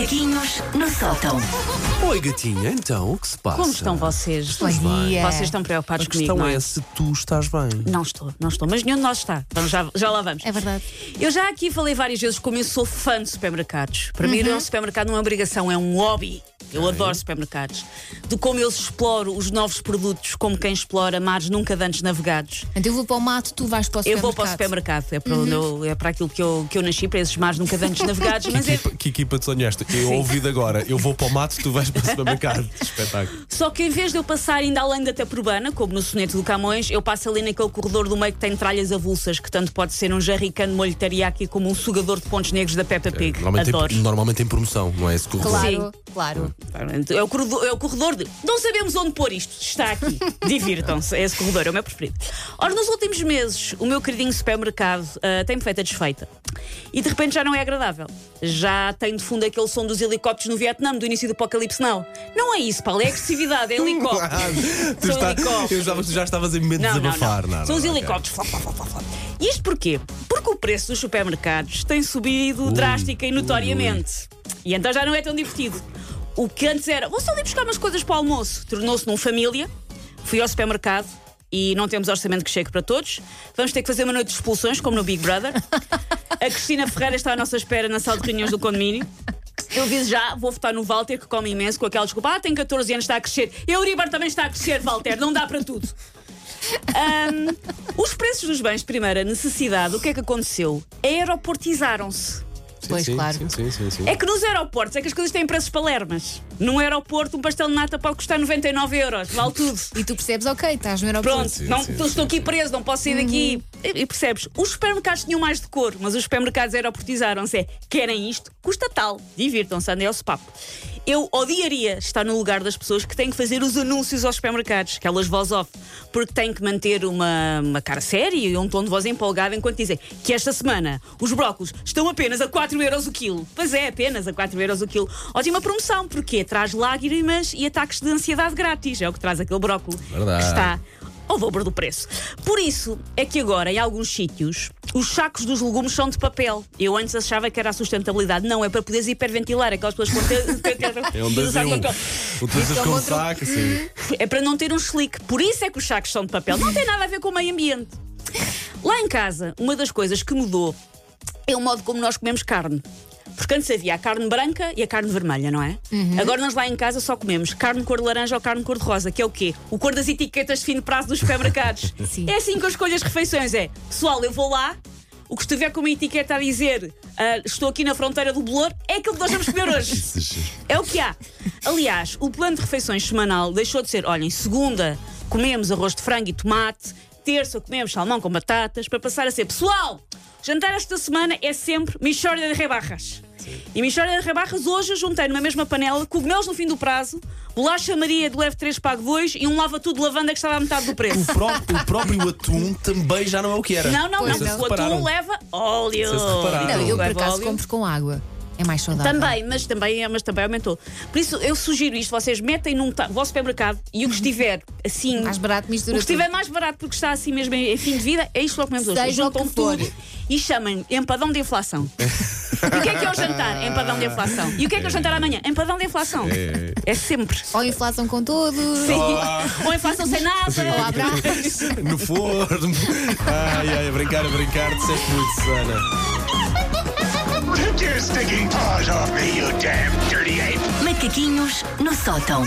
Macaquinhos no sótão. Oi, gatinha, então, o que se passa? Como estão vocês? Bom dia. Vocês estão preocupados A comigo, questão não é é? se tu estás bem. Não estou, não estou, mas nenhum de nós está. Vamos, já, já lá vamos. É verdade. Eu já aqui falei várias vezes como eu sou fã de supermercados. Para mim, ir a um supermercado não é uma obrigação, é um hobby. Eu adoro supermercados. De como eu exploro os novos produtos, como quem explora mares nunca antes navegados. Então eu vou para o mato, tu vais para o Eu supermercado. vou para o supermercado, é para, onde eu- é para aquilo que eu, que eu nasci, para esses mares nunca antes navegados. Mas Que é, equipa, que equipa de sonhaste? Eu ouvi de agora, eu vou para o mato, tu vais para o supermercado. Espetáculo. Só que em vez de eu passar ainda além da Taprobana, como no soneto do Camões, eu passo ali naquele corredor do meio que tem tralhas avulsas, que tanto pode ser um jarricano de molho teriyaki como um sugador de pontos negros da Peppa Pig. Normalmente, Adoro. tem, normalmente tem promoção, não é esse corredor? Claro, claro. É o, corredor, é o corredor de. Não sabemos onde pôr isto. Está aqui. Divirtam-se. É esse corredor, é o meu preferido. Ora, nos últimos meses, o meu queridinho supermercado ah, tem-me feito a desfeita. E de repente já não é agradável. Já tem de fundo aquele som dos helicópteros no Vietnã, do início do Apocalipse, não. Não é isso, Paulo, é agressividade, é helicóptero. São está- helicópteros. eu já, tu já estavas em momento de Não, não, desabafar, não. não, São os não, helicópteros. Flá, flá, flá, flá, flá. E isto porquê? Porque o preço dos supermercados tem subido drástica e notoriamente. E então já não é tão divertido. O que antes era, vou só ali buscar umas coisas para o almoço, tornou-se num família. Fui ao supermercado e não temos orçamento que chegue para todos. Vamos ter que fazer uma noite de expulsões, como no Big Brother. A Cristina Ferreira está à nossa espera na sala de reuniões do condomínio. Eu aviso já, vou votar no Walter, que come imenso, com aquela desculpa. Ah, tem 14 anos, está a crescer. E o Uribar também está a crescer, Walter, não dá para tudo. Ahm, os preços dos bens de primeira necessidade, o que é que aconteceu? Aeroportizaram-se. Sim, Pois, sim, claro. Sim, sim, sim, sim. É que nos aeroportos é que as coisas têm preços palermas. Num aeroporto, um pastel de nata pode custar 99 euros, vale tudo. E tu percebes, ok, estás no aeroporto. Pronto, Sim, não, sim, estou aqui preso, não posso sair daqui. E, e percebes? Os supermercados tinham mais decor, mas os supermercados aeroportizaram-se. É, querem isto? Custa tal. Divirtam-se, andem ao papo. Eu odiaria estar no lugar das pessoas que têm que fazer os anúncios aos supermercados, aquelas voz off, porque têm que manter uma, uma cara séria e um tom de voz empolgado enquanto dizem que esta semana os brócolos estão apenas a 4 euros o quilo. Pois é, apenas a 4 euros o quilo. Ótima promoção, porque traz lágrimas e ataques de ansiedade grátis. É o que traz aquele brócolo. Verdade. Que está ao dobro do preço. Por isso é que agora, em alguns sítios, os sacos dos legumes são de papel. Eu antes achava que era a sustentabilidade. Não, é para poderes hiperventilar. Aquelas pessoas com. É um um. Utilizas Então, outro- saco, assim. É para não ter um slick. Por isso é que os sacos são de papel. Não tem nada a ver com o meio ambiente. Lá em casa, uma das coisas que mudou é o modo como nós comemos carne. Porque antes havia a carne branca e a carne vermelha, não é? Agora nós lá em casa só comemos carne cor de laranja ou carne cor de rosa, que é o quê? O cor das etiquetas de fim de prazo dos supermercados. É assim que eu escolho as refeições. É, pessoal, eu vou lá, o que estiver com uma etiqueta a dizer ah, estou aqui na fronteira do bolor, é aquilo que nós vamos comer hoje. É o que há. Aliás, o plano de refeições semanal deixou de ser: olhem, segunda comemos arroz de frango e tomate, terça comemos salmão com batatas, para passar a ser: pessoal, jantar esta semana é sempre Michórdia de Rebarras. E Michórdia de Rebarras hoje eu juntei numa mesma panela cogumelos no fim do prazo, bolacha Maria de leve 3 pago 2 e um lava-tudo de lavanda que estava à metade do preço. O próprio, o próprio atum também já não é o que era. Não, não, Pois não. não. O atum leva óleo. Não, eu por acaso compro com água. É mais saudável. Também, mas também, mas também aumentou. Por isso, eu sugiro isto: vocês metem num vosso supermercado e o que estiver assim. Mais barato, O mistura que estiver tudo. mais barato porque está assim mesmo em em fim de vida, é isto que comemos hoje. Seja o Juntam que for. tudo e chamam empadão de inflação. e o que é que é o jantar? Empadão de inflação. E o que é que é o jantar amanhã? Empadão de inflação. É, sempre. Ou inflação com tudo. Sim. Ou inflação sem nada. Ou abraço. No forno. Ai, ai, a brincar, a brincar, disseste muito, Susana. Take your stinking paws off me, you damn dirty ape! Macaquinhos no sótão.